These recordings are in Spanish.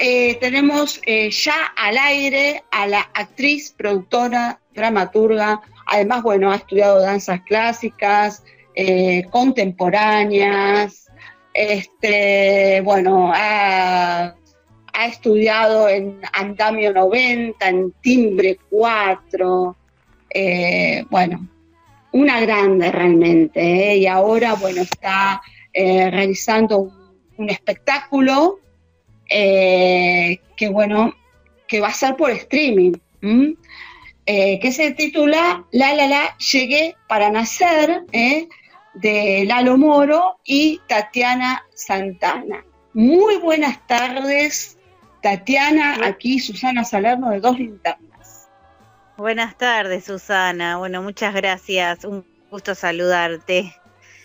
eh, tenemos eh, ya al aire a la actriz, productora, dramaturga, además, bueno, ha estudiado danzas clásicas, eh, contemporáneas, este, bueno, ha, estudiado en Andamio 90, en Timbre 4, bueno, una grande realmente, y ahora, bueno, está realizando un espectáculo eh, que bueno, que va a ser por streaming, eh, que se titula La La La, llegué para nacer, ¿eh? de Lalo Moro y Tatiana Santana. Muy buenas tardes, Tatiana, aquí Susana Salerno de Dos Linternas. Buenas tardes, Susana. Bueno, muchas gracias. Un gusto saludarte.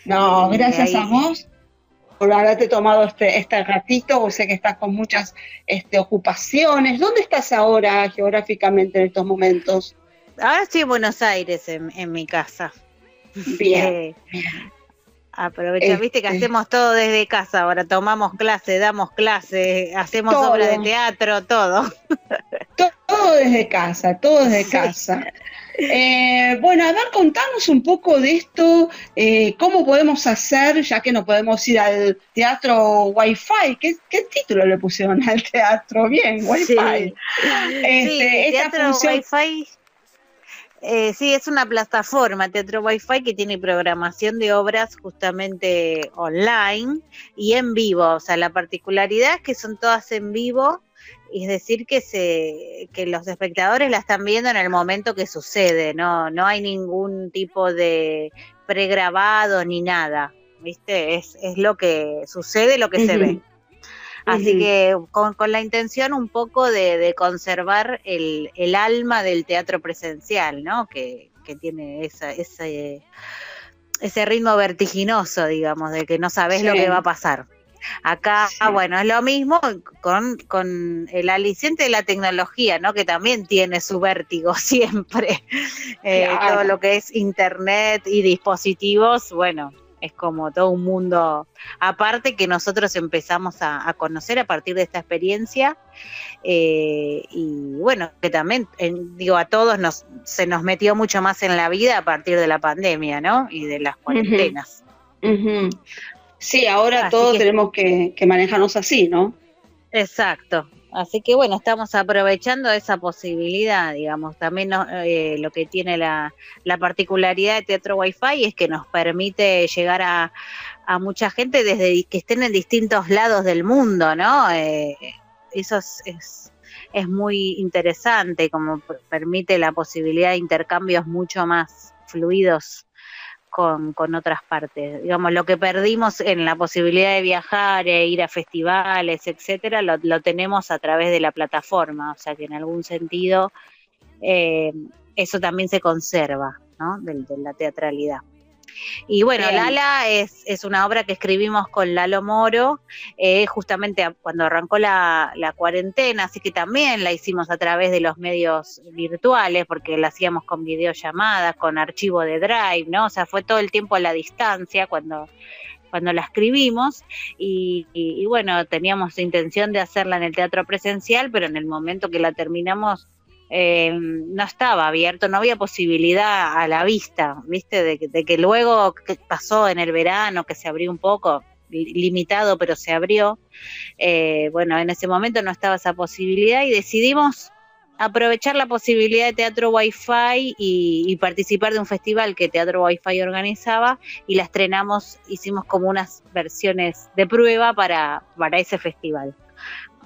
No, gracias a vos por haberte tomado este, este ratito, o sé que estás con muchas este, ocupaciones. ¿Dónde estás ahora geográficamente en estos momentos? Ahora estoy en Buenos Aires, en, mi casa. Bien. aprovecha, viste que este. hacemos todo desde casa, ahora tomamos clases, damos clases, hacemos obras de teatro, todo. todo. desde casa, todo desde casa. Eh, bueno, a ver, contanos un poco de esto, eh, cómo podemos hacer, ya que no podemos ir al teatro Wi-Fi. ¿Qué, título le pusieron al teatro? Bien, Wi-Fi. Sí, este, teatro Wi-Fi. Eh, sí, es una plataforma, Teatro Wi-Fi, que tiene programación de obras justamente online y en vivo. O sea, la particularidad es que son todas en vivo es decir que se que los espectadores la están viendo en el momento que sucede, no no hay ningún tipo de pregrabado ni nada, ¿viste? Es, es lo que sucede, lo que se ve. Así que con, la intención un poco de, conservar el, el, alma del teatro presencial, ¿no? Que, que tiene esa, ese, ese ritmo vertiginoso, digamos, de que no sabes lo que va a pasar. Acá, bueno, es lo mismo con, con, el aliciente de la tecnología, ¿no? Que también tiene su vértigo siempre. Eh, todo lo que es internet y dispositivos, bueno, es como todo un mundo aparte que nosotros empezamos a, conocer a partir de esta experiencia eh, y bueno, que también, digo, a todos nos, se nos metió mucho más en la vida a partir de la pandemia, ¿no? Y de las cuarentenas. Sí, ahora todos tenemos que, manejarnos así, ¿no? Exacto. Así que bueno, estamos aprovechando esa posibilidad, digamos. También eh, lo que tiene la, particularidad de Teatro Wi-Fi es que nos permite llegar a, mucha gente desde que estén en distintos lados del mundo, ¿no? Eh, eso es, es, muy interesante, como permite la posibilidad de intercambios mucho más fluidos con, con, otras partes. Digamos, lo que perdimos en la posibilidad de viajar e ir a festivales, etcétera, lo, lo tenemos a través de la plataforma. O sea que en algún sentido eh, eso también se conserva, ¿no? de la teatralidad. Y bueno, Lala es, es, una obra que escribimos con Lalo Moro, eh, justamente cuando arrancó la, cuarentena, así que también la hicimos a través de los medios virtuales, porque la hacíamos con videollamadas, con archivo de Drive, ¿no? O sea, fue todo el tiempo a la distancia cuando cuando la escribimos y, y, bueno, teníamos intención de hacerla en el teatro presencial, pero en el momento que la terminamos eh, no estaba abierto, no había posibilidad a la vista, ¿viste? De, que luego pasó en el verano, que se abrió un poco, limitado, pero se abrió. Eh, bueno, en ese momento no estaba esa posibilidad y decidimos aprovechar la posibilidad de Teatro Wi-Fi y, participar de un festival que Teatro Wi-Fi organizaba y la estrenamos, hicimos como unas versiones de prueba para, para ese festival.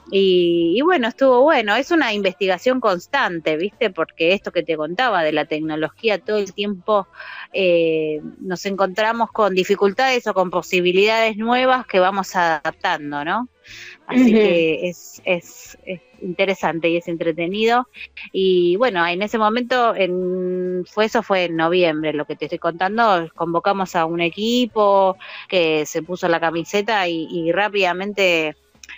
Y, bueno, estuvo bueno. Es una investigación constante, ¿viste? Porque esto que te contaba de la tecnología, todo el tiempo eh, nos encontramos con dificultades o con posibilidades nuevas que vamos adaptando, ¿no? Así que es, es, interesante y es entretenido. Y bueno, en ese momento, en, fue eso fue en noviembre, lo que te estoy contando, convocamos a un equipo que se puso la camiseta y, y rápidamente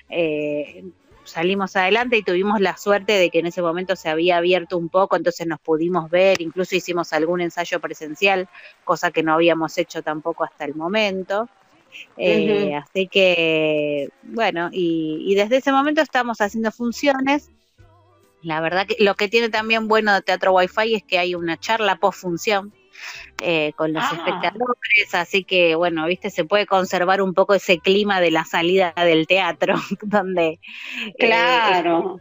eh, salimos adelante y tuvimos la suerte de que en ese momento se había abierto un poco, entonces nos pudimos ver, incluso hicimos algún ensayo presencial, cosa que no habíamos hecho tampoco hasta el momento. Eh, así que, bueno, y, desde ese momento estamos haciendo funciones. La verdad que lo que tiene también bueno de Teatro Wi-Fi es que hay una charla post función eh, con los ah. espectadores, así que bueno, viste, se puede conservar un poco ese clima de la salida del teatro, donde eh, claro.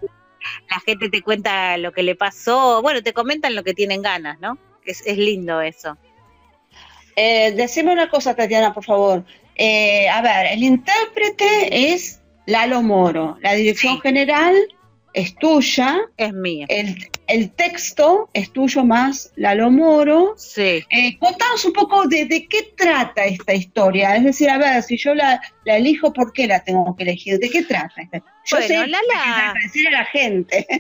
la gente te cuenta lo que le pasó, bueno, te comentan lo que tienen ganas, ¿no? Es, es lindo eso. Eh, decime una cosa, Tatiana, por favor. Eh, a ver, el intérprete es Lalo Moro, la dirección general es tuya. Es mía. El, texto es tuyo más Lalo Moro. Sí. Eh, contanos un poco de, qué trata esta historia. Es decir, a ver, si yo la, elijo, ¿por qué la tengo que elegir? ¿De qué trata? Yo bueno, sé Lala... decir a la gente.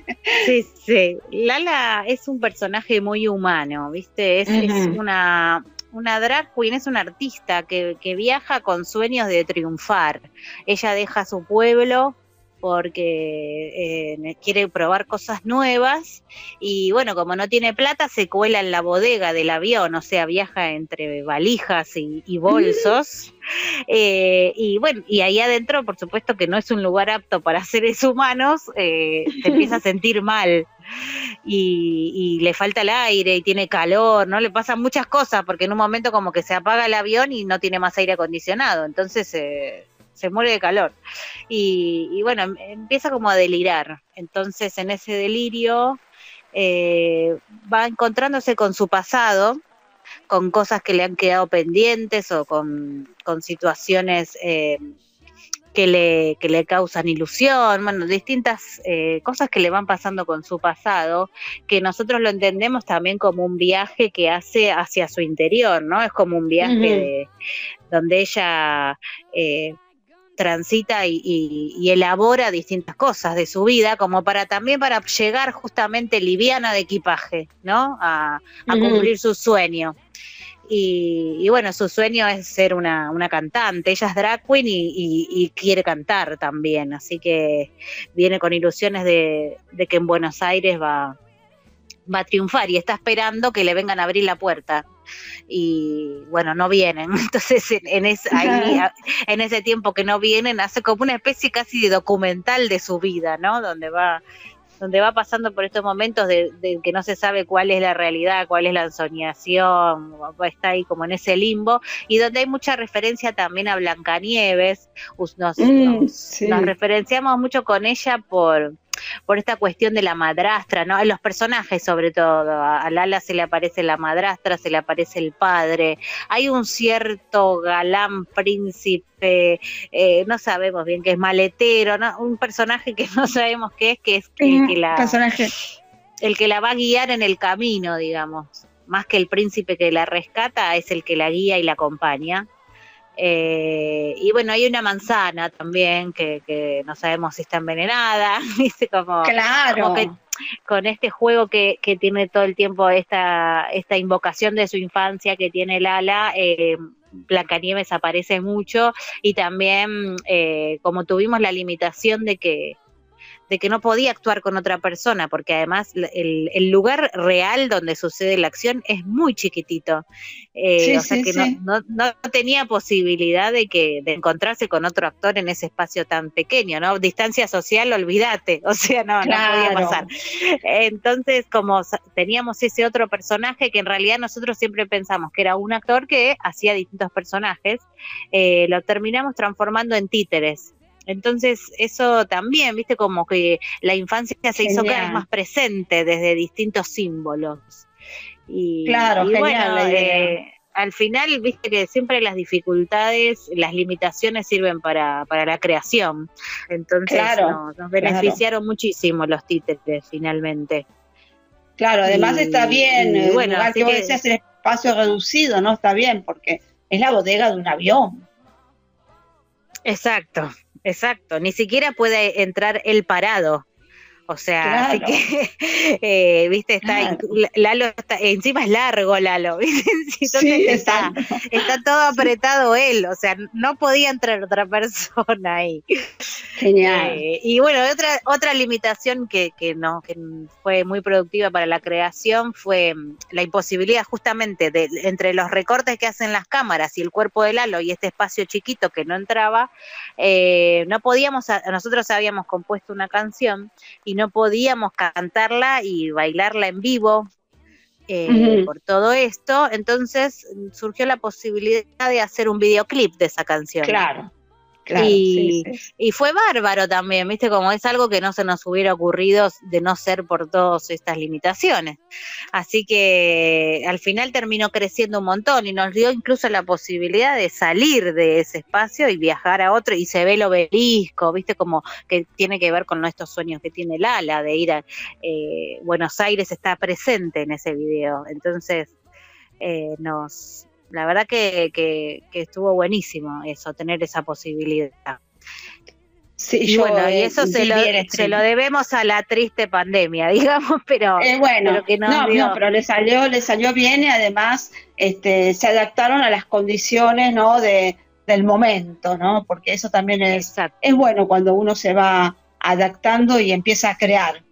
Sí, sí. Lala es un personaje muy humano, ¿viste? es una una drag queen es una artista que, que, viaja con sueños de triunfar. Ella deja su pueblo porque eh, quiere probar cosas nuevas y bueno, como no tiene plata, se cuela en la bodega del avión, o sea, viaja entre valijas y, bolsos. Eh, y bueno, y ahí adentro, por supuesto que no es un lugar apto para seres humanos, eh, se empieza a sentir mal. Y, le falta el aire y tiene calor, ¿no? Le pasan muchas cosas porque en un momento como que se apaga el avión y no tiene más aire acondicionado. Entonces se muere de calor. Y, bueno, em, empieza como a delirar. Entonces en ese delirio eh, va encontrándose con su pasado, con cosas que le han quedado pendientes o con, situaciones eh, que, le, que le causan ilusión, bueno, distintas eh, cosas que le van pasando con su pasado, que nosotros lo entendemos también como un viaje que hace hacia su interior, ¿no? Es como un viaje de, donde ella transita y, elabora distintas cosas de su vida, como para también para llegar justamente liviana de equipaje, ¿no? A, cumplir su sueño. Y, bueno, su sueño es ser una, cantante. Ella es drag queen y, quiere cantar también, así que viene con ilusiones de, de que en Buenos Aires va, va a triunfar y está esperando que le vengan a abrir la puerta. Y bueno, no vienen. Entonces, en, en ese tiempo que no vienen, hace como una especie casi de documental de su vida, ¿no? Donde va donde va pasando por estos momentos de, que no se sabe cuál es la realidad, cuál es la ensoñación, está ahí como en ese limbo, y donde hay mucha referencia también a Blancanieves, nos, mm, nos referenciamos mucho con ella por, por esta cuestión de la madrastra, ¿no? Los personajes sobre todo, a Lala se le aparece la madrastra, se le aparece el padre, hay un cierto galán príncipe, eh, no sabemos bien qué es maletero, ¿no? un personaje que no sabemos qué es, que es que la... Personaje. El que la va a guiar en el camino, digamos. Más que el príncipe que la rescata, es el que la guía y la acompaña. Eh, y bueno, hay una manzana también que, no sabemos si está envenenada, Como, claro. con este juego que, tiene todo el tiempo esta, esta invocación de su infancia que tiene Lala, eh, Blancanieves aparece mucho y también eh, como tuvimos la limitación de que de que no podía actuar con otra persona, porque además el, lugar real donde sucede la acción es muy chiquitito. Eh, o sea que no, no, tenía posibilidad de que de encontrarse con otro actor en ese espacio tan pequeño, ¿no? Distancia social, olvídate, o sea, no, no podía pasar. Entonces, como teníamos ese otro personaje que en realidad nosotros siempre pensamos que era un actor que hacía distintos personajes, eh, lo terminamos transformando en títeres. Entonces, eso también, viste, como que la infancia se hizo cada vez más presente desde distintos símbolos. Y, claro, bueno, eh, al final, viste que siempre las dificultades, las limitaciones sirven para, para la creación. Entonces, nos beneficiaron muchísimo los títeres finalmente. Claro, además está bien, y, bueno, que vos decías el espacio reducido, ¿no? Está bien, porque es la bodega de un avión. Exacto, Exacto, ni siquiera puede entrar el parado. O sea, así que, eh, viste, está, Lalo está, encima es largo Lalo, ¿viste? Entonces está, está todo apretado él, o sea, no podía entrar otra persona ahí. Genial. Eh, y bueno, otra, otra limitación que, que, no, que fue muy productiva para la creación fue mm, la imposibilidad justamente de entre los recortes que hacen las cámaras y el cuerpo de Lalo y este espacio chiquito que no entraba, eh, no podíamos, nosotros habíamos compuesto una canción y no podíamos cantarla y bailarla en vivo eh, por todo esto, entonces surgió la posibilidad de hacer un videoclip de esa canción. Claro y, fue bárbaro también, ¿viste? Como es algo que no se nos hubiera ocurrido de no ser por todas estas limitaciones. Así que al final terminó creciendo un montón y nos dio incluso la posibilidad de salir de ese espacio y viajar a otro y se ve el obelisco, ¿viste? Como que tiene que ver con nuestros sueños que tiene Lala de ir a eh, Buenos Aires, está presente en ese video. Entonces, eh, nos, la verdad que, que, estuvo buenísimo eso, tener esa posibilidad. Sí, y bueno, y eh, eso se lo, se lo, debemos a la triste pandemia, digamos, pero, eh, bueno, que no, no, pero le salió, le salió bien y además este, se adaptaron a las condiciones, ¿no? De, del momento, ¿no? Porque eso también es, es bueno cuando uno se va adaptando y empieza a crear.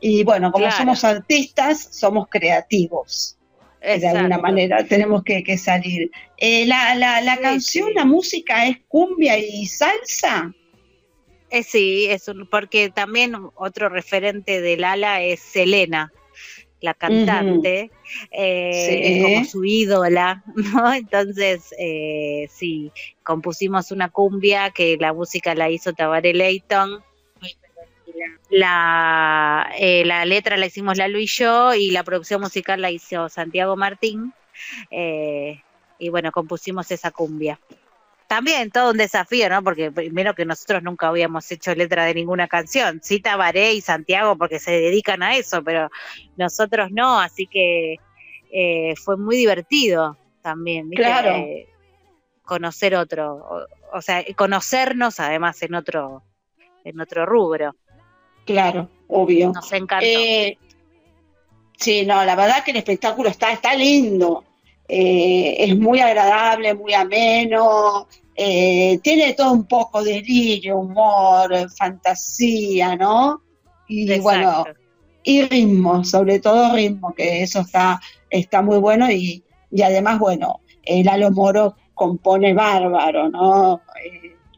Y bueno, como somos artistas, somos creativos de alguna manera tenemos que, salir. Eh, la la, canción, la música es cumbia y salsa. Eh, sí, es porque también otro referente del ala es Selena, la cantante, eh, como su ídola, ¿no? Entonces, eh, sí, compusimos una cumbia que la música la hizo Tabaré Leighton la, eh, la letra la hicimos Lalo y yo y la producción musical la hizo Santiago Martín. Eh, y bueno, compusimos esa cumbia. También todo un desafío, ¿no? Porque primero que nosotros nunca habíamos hecho letra de ninguna canción. Sí, Tabaré y Santiago porque se dedican a eso, pero nosotros no, así que eh, fue muy divertido también, Claro. conocer otro, o, o, sea, conocernos además en otro, en otro rubro. Claro, obvio. Nos encantó. Eh, sí, no, la verdad que el espectáculo está, está lindo. Eh, es muy agradable, muy ameno. Eh, tiene todo un poco de delirio, humor, fantasía, ¿no? Y bueno, y ritmo, sobre todo ritmo, que eso está, está muy bueno y, además, bueno, el Lalo Moro compone bárbaro, ¿no?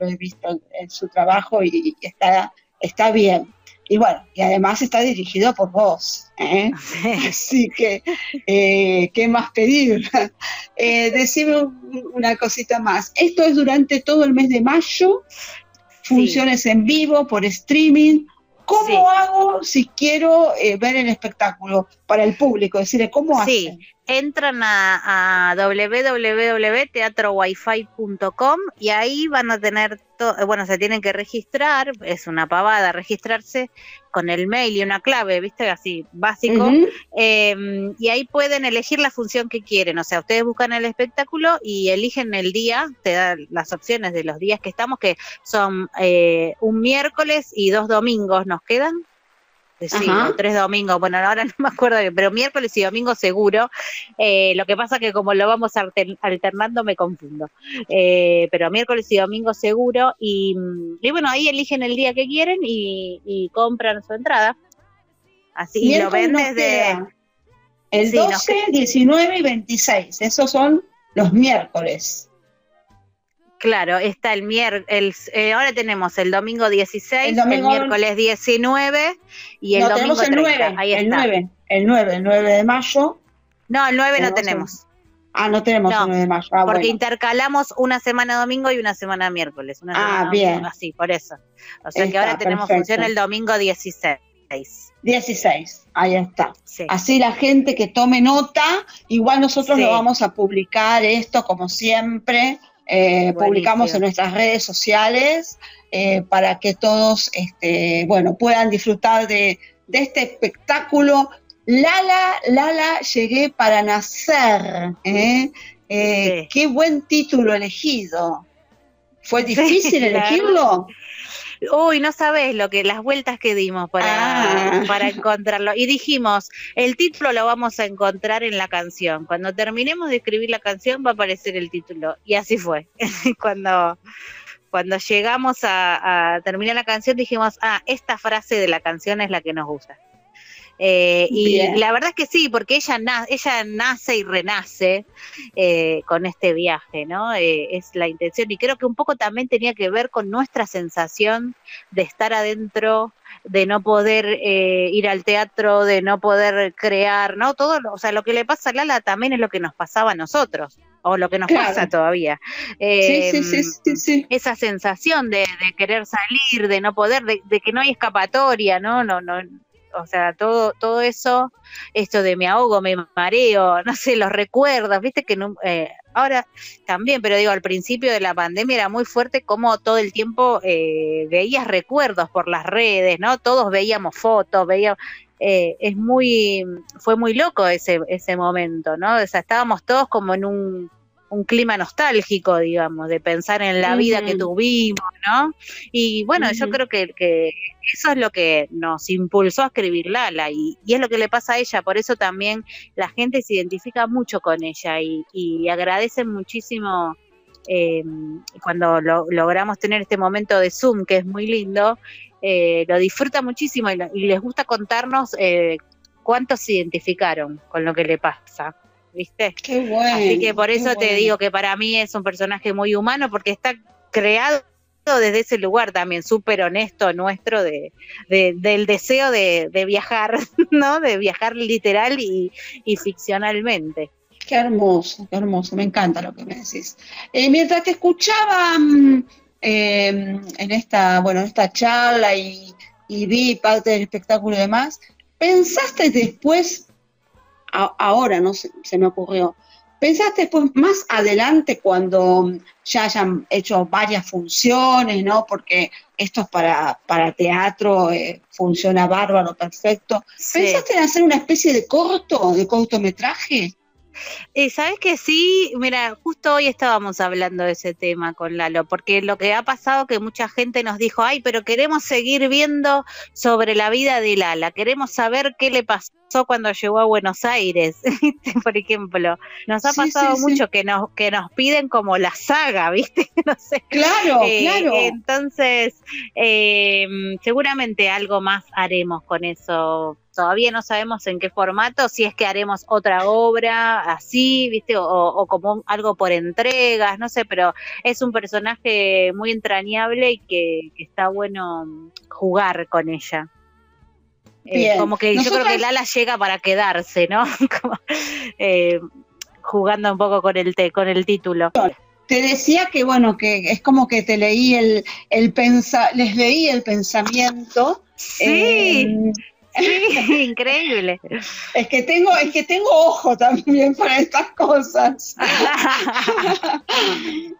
lo he visto en, su trabajo y, está, está bien. Y bueno, y además está dirigido por vos. ¿eh? Así que, eh, ¿qué más pedir? eh, decime una cosita más. Esto es durante todo el mes de mayo, funciones en vivo, por streaming. ¿Cómo hago si quiero eh, ver el espectáculo para el público? Decirle, ¿cómo hacen? Entran a, a www.teatrowifi.com y ahí van a tener, bueno, se tienen que registrar, es una pavada registrarse con el mail y una clave, viste, así básico, em, y ahí pueden elegir la función que quieren, o sea, ustedes buscan el espectáculo y eligen el día, te da las opciones de los días que estamos, que son eh, un miércoles y dos domingos nos quedan, sí, tres domingos, bueno, ahora no me acuerdo bien, pero miércoles y domingo seguro. Eh, lo que pasa que como lo vamos alternando me confundo. Eh, pero miércoles y domingo seguro. Y, bueno, ahí eligen el día que quieren y, compran su entrada. Así lo ven desde... El 12, 19 y 26, esos son los miércoles. Claro, está el miércoles, eh, ahora tenemos el domingo 16, el, miércoles 19 y el domingo el 9, Ahí el 9, el 9, el 9 de mayo. No, el 9 no tenemos. Ah, no tenemos el 9 de mayo. Ah, porque intercalamos una semana domingo y una semana miércoles. ah, bien. Así, por eso. O sea que ahora tenemos función el domingo 16. 16, ahí está. Así la gente que tome nota, igual nosotros lo vamos a publicar esto como siempre eh, publicamos en nuestras redes sociales eh, para que todos este, bueno, puedan disfrutar de, este espectáculo. Lala, Lala, llegué para nacer. ¿eh? Qué buen título elegido. ¿Fue difícil elegirlo? Uy, no sabes lo que las vueltas que dimos para, ah. para encontrarlo. Y dijimos, el título lo vamos a encontrar en la canción. Cuando terminemos de escribir la canción va a aparecer el título. Y así fue. Cuando cuando llegamos a, terminar la canción dijimos, ah, esta frase de la canción es la que nos gusta. Eh, y la verdad es que sí, porque ella, ella nace y renace eh, con este viaje, ¿no? Eh, es la intención. Y creo que un poco también tenía que ver con nuestra sensación de estar adentro, de no poder ir al teatro, de no poder crear, ¿no? Todo, o sea, lo que le pasa a Lala también es lo que nos pasaba a nosotros o lo que nos pasa todavía. sí, sí, sí, sí, Esa sensación de, querer salir, de no poder, de, que no hay escapatoria, ¿no? No, no, o sea, todo, todo eso, esto de me ahogo, me mareo, no sé, los recuerdos, viste que eh, ahora también, pero digo, al principio de la pandemia era muy fuerte como todo el tiempo eh, veías recuerdos por las redes, ¿no? Todos veíamos fotos, veíamos, eh, es muy, fue muy loco ese, ese momento, ¿no? O sea, estábamos todos como en un, clima nostálgico, digamos, de pensar en la vida que tuvimos, ¿no? Y bueno, yo creo que, que, eso es lo que nos impulsó a escribir Lala y, y, es lo que le pasa a ella, por eso también la gente se identifica mucho con ella y, y agradecen muchísimo eh, cuando logramos tener este momento de Zoom, que es muy lindo, eh, lo disfruta muchísimo y, les gusta contarnos eh, cuántos se identificaron con lo que le pasa. ¿Viste? Qué bueno. Así que por eso te digo que para mí es un personaje muy humano porque está creado desde ese lugar también, súper honesto nuestro de, del deseo de, viajar, ¿no? De viajar literal y, ficcionalmente. Qué hermoso, qué hermoso, me encanta lo que me decís. Eh, mientras te escuchaba, mm, Em, en esta, bueno, esta charla y, vi parte del espectáculo y demás, ¿pensaste después, ahora no se, se me ocurrió, ¿pensaste después más adelante cuando ya hayan hecho varias funciones, ¿no? Porque esto es para, para teatro, eh, funciona bárbaro, perfecto. ¿Pensaste en hacer una especie de corto, de cortometraje? Eh, Sabes que sí, mira, justo hoy estábamos hablando de ese tema con Lalo, porque lo que ha pasado que mucha gente nos dijo, ay, pero queremos seguir viendo sobre la vida de Lala, queremos saber qué le pasó cuando llegó a Buenos Aires, por ejemplo. Nos ha pasado mucho que nos que nos piden como la saga, ¿viste? no sé. Claro, eh, claro. Entonces, eh, seguramente algo más haremos con eso todavía no sabemos en qué formato, si es que haremos otra obra así, ¿viste? O, como algo por entregas, no sé, pero es un personaje muy entrañable y que, está bueno jugar con ella. Eh, como que yo creo que Lala llega para quedarse, ¿no? Eh, jugando un poco con el, con el título. Te decía que, bueno, que es como que te leí el, el pensa les leí el pensamiento. Sí. Eh, increíble. Es que tengo, es que tengo ojo también para estas cosas.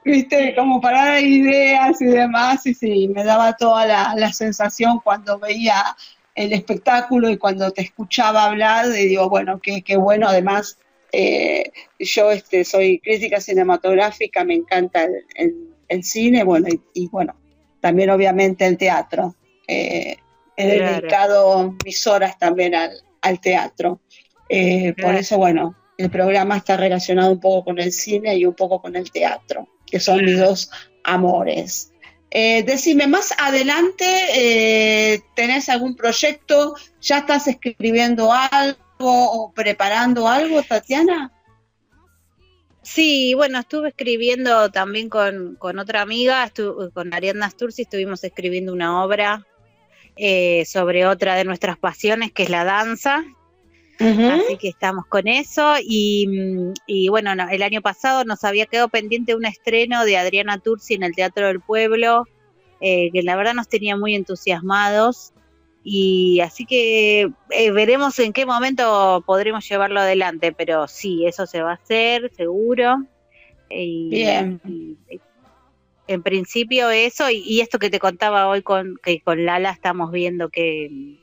Viste, como para dar ideas y demás, y sí, me daba toda la, sensación cuando veía el espectáculo y cuando te escuchaba hablar, y digo, bueno, qué, qué bueno, además, eh, yo este, soy crítica cinematográfica, me encanta el, cine, bueno, y, bueno, también obviamente el teatro. Eh, he dedicado mis horas también al, teatro. Eh, por eso, bueno, el programa está relacionado un poco con el cine y un poco con el teatro, que son mis dos amores. Eh, decime, más adelante, eh, ¿tenés algún proyecto? ¿Ya estás escribiendo algo o preparando algo, Tatiana? Sí, bueno, estuve escribiendo también con, otra amiga, con Ariadna Sturzi, estuvimos escribiendo una obra eh, sobre otra de nuestras pasiones, que es la danza. Así que estamos con eso. Y, bueno, el año pasado nos había quedado pendiente un estreno de Adriana Tursi en el Teatro del Pueblo, eh, que la verdad nos tenía muy entusiasmados. Y así que eh, veremos en qué momento podremos llevarlo adelante, pero sí, eso se va a hacer, seguro. Bien en principio eso y, esto que te contaba hoy con que con Lala estamos viendo que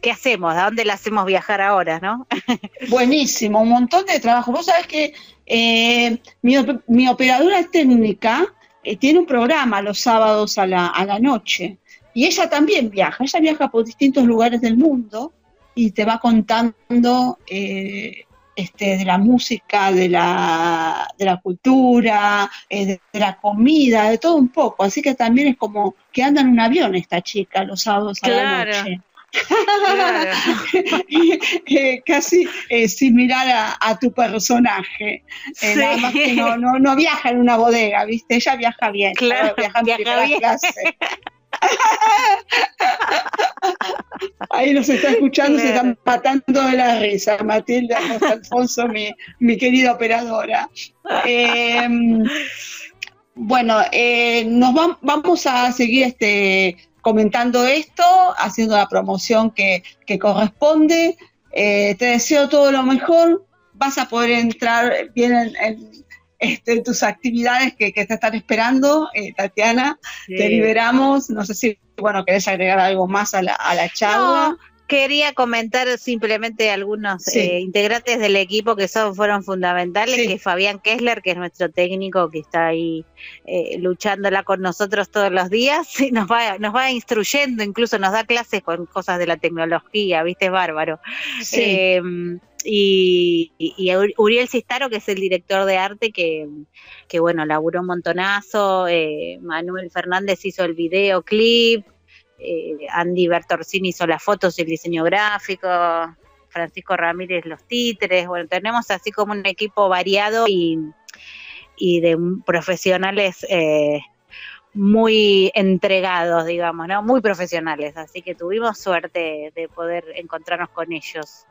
qué hacemos, a dónde la hacemos viajar ahora, ¿no? Buenísimo, un montón de trabajo. Vos sabés que eh, mi, operadora técnica eh, tiene un programa los sábados a la, a la noche y ella también viaja, ella viaja por distintos lugares del mundo y te va contando eh, este, de la música, de la, de la cultura, eh, de, la comida, de todo un poco. Así que también es como que anda en un avión esta chica los sábados a la noche. Claro. Eh, casi similar a, tu personaje. Nada más que no, no, no, viaja en una bodega, ¿viste? Ella viaja bien. Claro, viaja en viaja bien. clase. Ahí nos está escuchando, se están matando de la risa, Matilda Alfonso, mi, querida operadora. Em, bueno, eh, nos vamos a seguir este, comentando esto, haciendo la promoción que, corresponde. Eh, te deseo todo lo mejor. Vas a poder entrar bien en, este, tus actividades que, te están esperando, eh, Tatiana. Te liberamos. No sé si, bueno, querés agregar algo más a la, a la charla. Quería comentar simplemente algunos eh, integrantes del equipo que son fueron fundamentales, que Fabián Kessler, que es nuestro técnico que está ahí eh, luchándola con nosotros todos los días, y nos va, nos va instruyendo, incluso nos da clases con cosas de la tecnología, viste, es bárbaro. Sí. Y, Uriel Cistaro, que es el director de arte, que, bueno, laburó un montonazo, eh, Manuel Fernández hizo el videoclip, eh, Andy Bertorsini hizo las fotos y el diseño gráfico, Francisco Ramírez los títeres, bueno, tenemos así como un equipo variado y, de profesionales eh, muy entregados, digamos, ¿no? Muy profesionales, así que tuvimos suerte de poder encontrarnos con ellos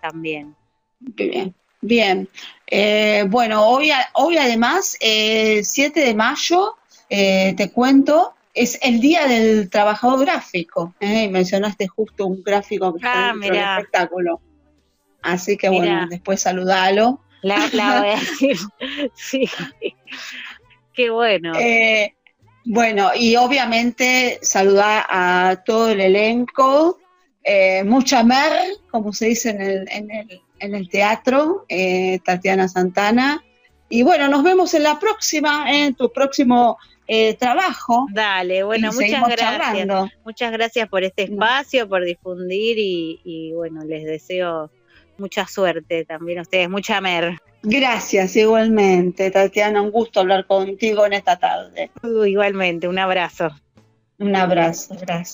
también. Bien, bien. Eh, bueno, hoy, hoy además, eh, 7 de mayo, te cuento, es el Día del Trabajador Gráfico. ¿eh? mencionaste justo un gráfico que está ah, dentro del espectáculo. Así que bueno, después saludalo. La, la voy a decir. sí. Qué bueno. bueno, y obviamente saludar a todo el elenco, eh, mucha mer, como se dice en el, en el, en el teatro, eh, Tatiana Santana. Y bueno, nos vemos en la próxima, en tu próximo eh, trabajo. Dale, bueno, muchas gracias. Muchas gracias por este espacio, por difundir y, bueno, les deseo mucha suerte también a ustedes, mucha mer. Gracias, igualmente, Tatiana, un gusto hablar contigo en esta tarde. igualmente, un abrazo. Un abrazo, gracias.